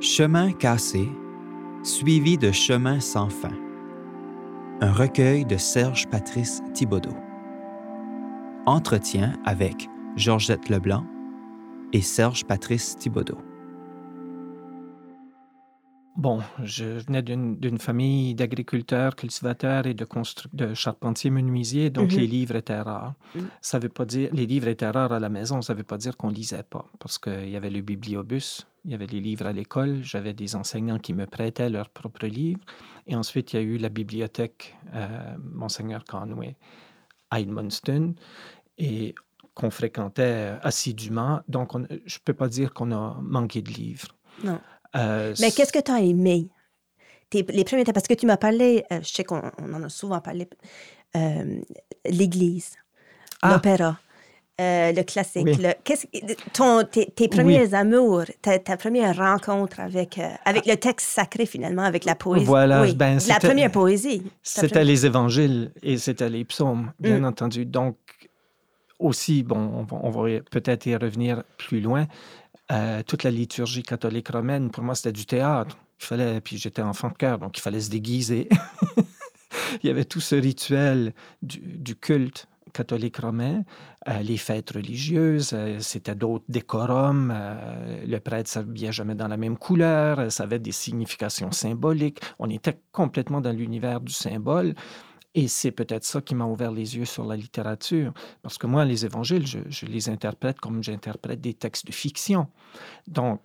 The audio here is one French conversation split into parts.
Chemin cassé, suivi de Chemin sans fin. Un recueil de Serge Patrice Thibaudot. Entretien avec Georgette Leblanc et Serge Patrice Thibaudot. Bon, je venais d'une famille d'agriculteurs, cultivateurs et de, de charpentiers menuisiers, donc les livres étaient rares. Ça veut pas dire les livres étaient rares à la maison, ça veut pas dire qu'on lisait pas, parce qu'il y avait le bibliobus, il y avait les livres à l'école, j'avais des enseignants qui me prêtaient leurs propres livres, et ensuite il y a eu la bibliothèque euh, Monseigneur Conway à Edmundston, et qu'on fréquentait assidûment. Donc, je peux pas dire qu'on a manqué de livres. Non. Euh, Mais qu'est-ce que tu as aimé? les premiers parce que tu m'as parlé, euh, je sais qu'on en a souvent parlé, euh, l'Église, ah. l'opéra. Le classique. ton, tes, premiers amours, ta, première rencontre avec, avec le texte sacré, finalement, avec la poésie? Voilà, ben, la première poésie. C'était les évangiles et c'était les psaumes, bien mm. entendu. Donc, aussi, bon, on va peut-être y revenir plus loin, euh, toute la liturgie catholique romaine, pour moi, c'était du théâtre. Il fallait, puis j'étais enfant de cœur, donc il fallait se déguiser. il y avait tout ce rituel du, culte catholique romain, euh, les fêtes religieuses, euh, c'était d'autres décorums. le prêtre s'habillait jamais dans la même couleur, ça avait des significations symboliques. On était complètement dans l'univers du symbole. Et c'est peut-être ça qui m'a ouvert les yeux sur la littérature, parce que moi, les évangiles, je, les interprète comme j'interprète des textes de fiction. Donc,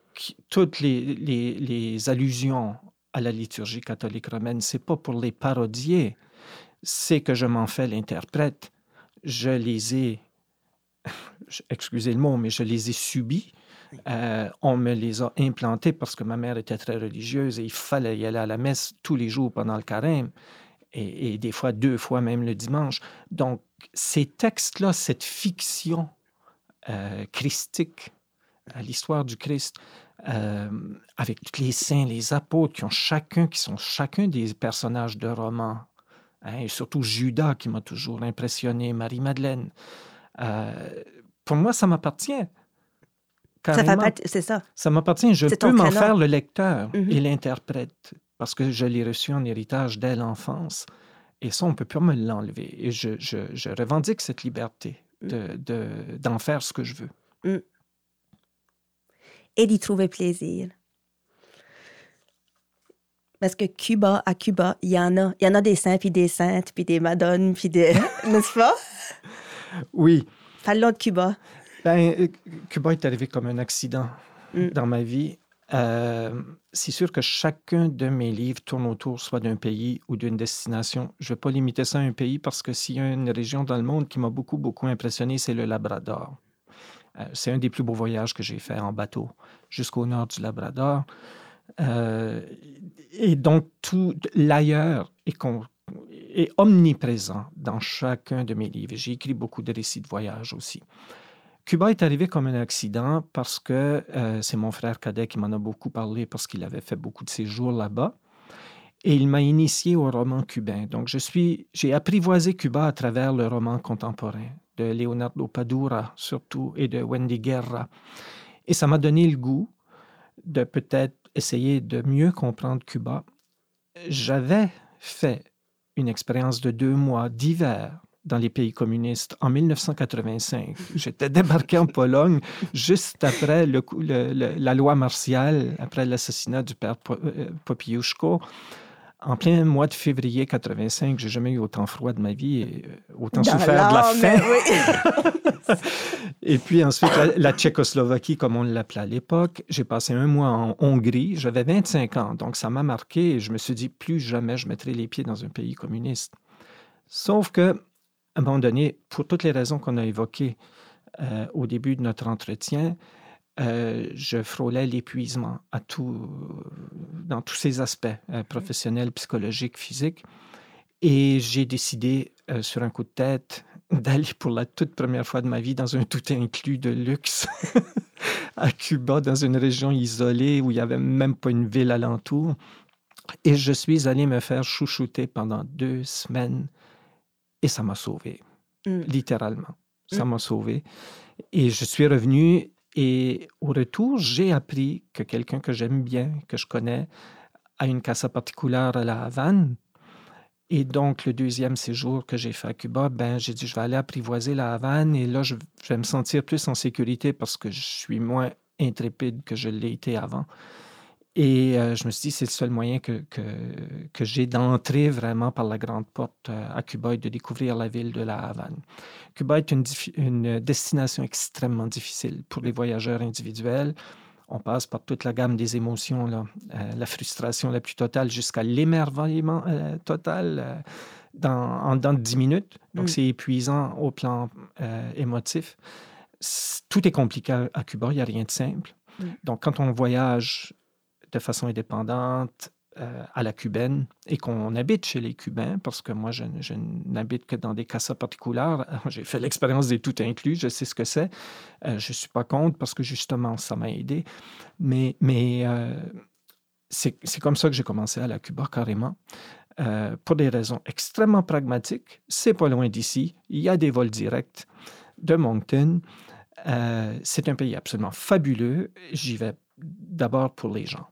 toutes les, allusions à la liturgie catholique romaine, c'est pas pour les parodier, c'est que je m'en fais l'interprète. Je les ai, excusez le mot, mais je les ai subis. Euh, on me les a implantés parce que ma mère était très religieuse et il fallait y aller à la messe tous les jours pendant le carême et, des fois deux fois même le dimanche. Donc, ces textes-là, cette fiction euh, christique, à l'histoire du Christ, euh, avec tous les saints, les apôtres qui ont chacun, qui sont chacun des personnages de romans, hein, et surtout Judas qui m'a toujours impressionné, Marie-Madeleine. Euh, pour moi, ça m'appartient. C'est ça. Ça m'appartient. Je peux m'en faire le lecteur et mm-hmm. l'interprète parce que je l'ai reçu en héritage dès l'enfance. Et ça, on ne peut pas me l'enlever. Et je, je, revendique cette liberté mm. d'en de, d'en faire ce que je veux. Mm. Et d'y trouver plaisir. Parce que Cuba, à Cuba, il y en a. Il y en a des saints, puis des saintes, puis des madones, puis des... N'est-ce pas? Oui. Parlons de Cuba. Ben, euh, Cuba est arrivé comme un accident mm. dans ma vie. Euh, c'est sûr que chacun de mes livres tourne autour soit d'un pays ou d'une destination. Je ne vais pas limiter ça à un pays parce que s'il y a une région dans le monde qui m'a beaucoup, beaucoup impressionné, c'est le Labrador. Euh, c'est un des plus beaux voyages que j'ai fait en bateau jusqu'au nord du Labrador. Euh, et donc, tout l'ailleurs est, omniprésent dans chacun de mes livres. J'ai écrit beaucoup de récits de voyage aussi. Cuba est arrivé comme un accident parce que euh, c'est mon frère cadet qui m'en a beaucoup parlé parce qu'il avait fait beaucoup de séjours là-bas. Et il m'a initié au roman cubain. Donc, je suis, j'ai apprivoisé Cuba à travers le roman contemporain de Leonardo Padura, surtout, et de Wendy Guerra. Et ça m'a donné le goût de peut-être essayer de mieux comprendre Cuba. J'avais fait une expérience de deux mois d'hiver dans les pays communistes en 1985. J'étais débarqué en Pologne juste après le, la loi martiale, après l'assassinat du père euh, Popiuszko. En plein mois de février 85, j'ai jamais eu autant froid de ma vie et euh, autant souffert de la faim. et puis ensuite, la, Tchécoslovaquie, comme on l'appelait à l'époque, j'ai passé un mois en Hongrie. J'avais 25 ans, donc ça m'a marqué et je me suis dit, plus jamais je mettrai les pieds dans un pays communiste. Sauf que à un moment donné, pour toutes les raisons qu'on a évoquées euh, au début de notre entretien, euh, je frôlais l'épuisement à tout, dans tous ces aspects, euh, professionnels, psychologiques, physiques. Et j'ai décidé, sur un coup de tête, d'aller pour la toute première fois de ma vie dans un tout inclus de luxe à Cuba, dans une région isolée où il n'y avait même pas une ville alentour. Et je suis allé me faire chouchouter pendant deux semaines et ça m'a sauvé, mm. littéralement. Ça mm. m'a sauvé. Et je suis revenu Et au retour, j'ai appris que quelqu'un que j'aime bien, que je connais, a une casa particulière à la Havane. Et donc, le deuxième séjour que j'ai fait à Cuba, ben, j'ai dit, je vais aller apprivoiser la Havane et là, je, vais me sentir plus en sécurité parce que je suis moins intrépide que je l'ai été avant. Et euh, je me suis dit, c'est le seul moyen que, que, que j'ai d'entrer vraiment par la grande porte euh, à Cuba et de découvrir la ville de La Havane. Cuba est une, une destination extrêmement difficile pour les voyageurs individuels. On passe par toute la gamme des émotions, là, euh, la frustration la plus totale jusqu'à l'émerveillement total dans, en dans 10 minutes. Donc, mm. c'est épuisant au plan émotif. Tout est compliqué à Cuba, il n'y a rien de simple. Mm. Donc, quand on voyage de façon indépendante euh, à la cubaine et qu'on habite chez les Cubains, parce que moi, je, n'habite que dans des casas particuliers. J'ai fait l'expérience des tout inclus, je sais ce que c'est. Euh, je ne suis pas contre parce que justement, ça m'a aidé. Mais, mais euh, c'est comme ça que j'ai commencé à la Cuba carrément. pour des raisons extrêmement pragmatiques. C'est pas loin d'ici. Il y a des vols directs de Moncton. c'est un pays absolument fabuleux. J'y vais d'abord pour les gens.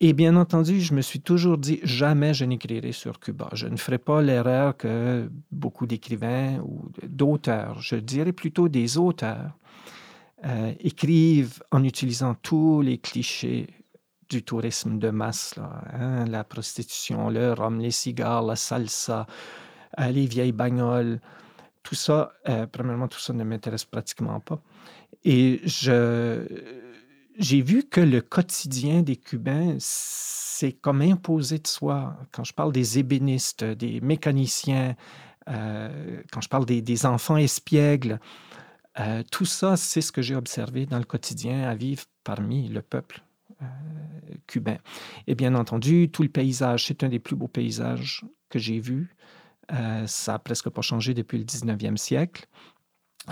Et bien entendu, je me suis toujours dit, jamais je n'écrirai sur Cuba. Je ne ferai pas l'erreur que beaucoup d'écrivains ou d'auteurs, je dirais plutôt des auteurs, euh, écrivent en utilisant tous les clichés du tourisme de masse, hein, la prostitution, le rhum, les cigares, la salsa, euh, les vieilles bagnoles. Tout ça, euh, premièrement, tout ça ne m'intéresse pratiquement pas. Et je, j'ai vu que le quotidien des Cubains, c'est comme imposé de soi. Quand je parle des ébénistes, des mécaniciens, euh, quand je parle des, enfants espiègles, euh, tout ça, c'est ce que j'ai observé dans le quotidien à vivre parmi le peuple euh, cubain. Et bien entendu, tout le paysage, c'est un des plus beaux paysages que j'ai vus. ça n'a presque pas changé depuis le 19e siècle.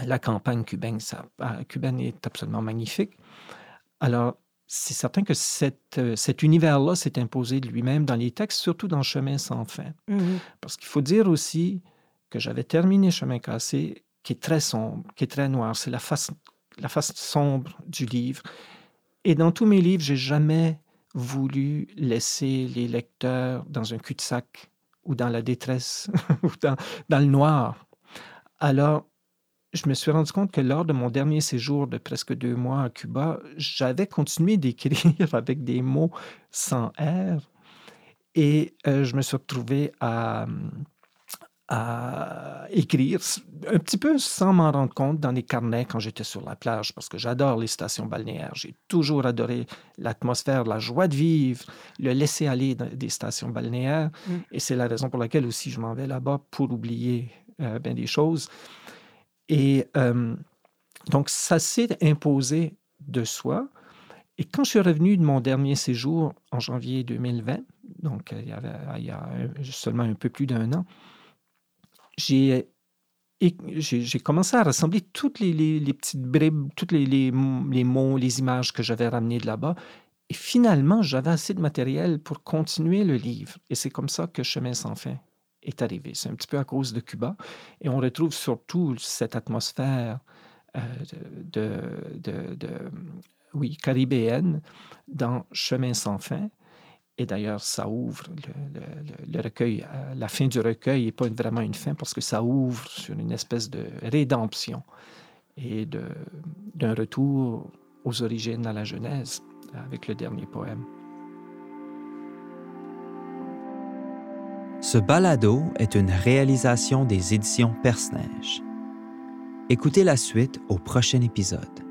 La campagne cubaine, ça, cubaine est absolument magnifique. Alors, c'est certain que euh, cet univers-là s'est imposé de lui-même dans les textes, surtout dans Chemin sans fin. Mmh Parce qu'il faut dire aussi que j'avais terminé Chemin cassé, qui est très sombre, qui est très noir. C'est la face, la face sombre du livre. Et dans tous mes livres, j'ai jamais voulu laisser les lecteurs dans un cul-de-sac ou dans la détresse ou dans, dans le noir. Alors, je me suis rendu compte que lors de mon dernier séjour de presque deux mois à Cuba, j'avais continué d'écrire avec des mots sans R et euh, je me suis retrouvé à, à écrire un petit peu sans m'en rendre compte dans les carnets quand j'étais sur la plage parce que j'adore les stations balnéaires. J'ai toujours adoré l'atmosphère, la joie de vivre, le laisser aller des stations balnéaires mm. et c'est la raison pour laquelle aussi je m'en vais là-bas pour oublier euh, bien des choses. Et euh, donc, ça s'est imposé de soi. Et quand je suis revenu de mon dernier séjour en janvier 2020, donc il y, avait, il y a seulement un peu plus d'un an, j'ai commencé à rassembler toutes les, les, petites bribes, tous les, les, mots, les images que j'avais ramenées de là-bas. Et finalement, j'avais assez de matériel pour continuer le livre. Et c'est comme ça que Chemin sans fin C'est un petit peu à cause de Cuba. Et on retrouve surtout cette atmosphère euh, de, oui, caribéenne dans Chemin sans fin. Et d'ailleurs, ça ouvre le, le, recueil. Euh, la fin du recueil n'est pas vraiment une fin parce que ça ouvre sur une espèce de rédemption et d'un retour aux origines, à la Genèse, avec le dernier poème. Ce balado est une réalisation des éditions Perce-Neige. Écoutez la suite au prochain épisode.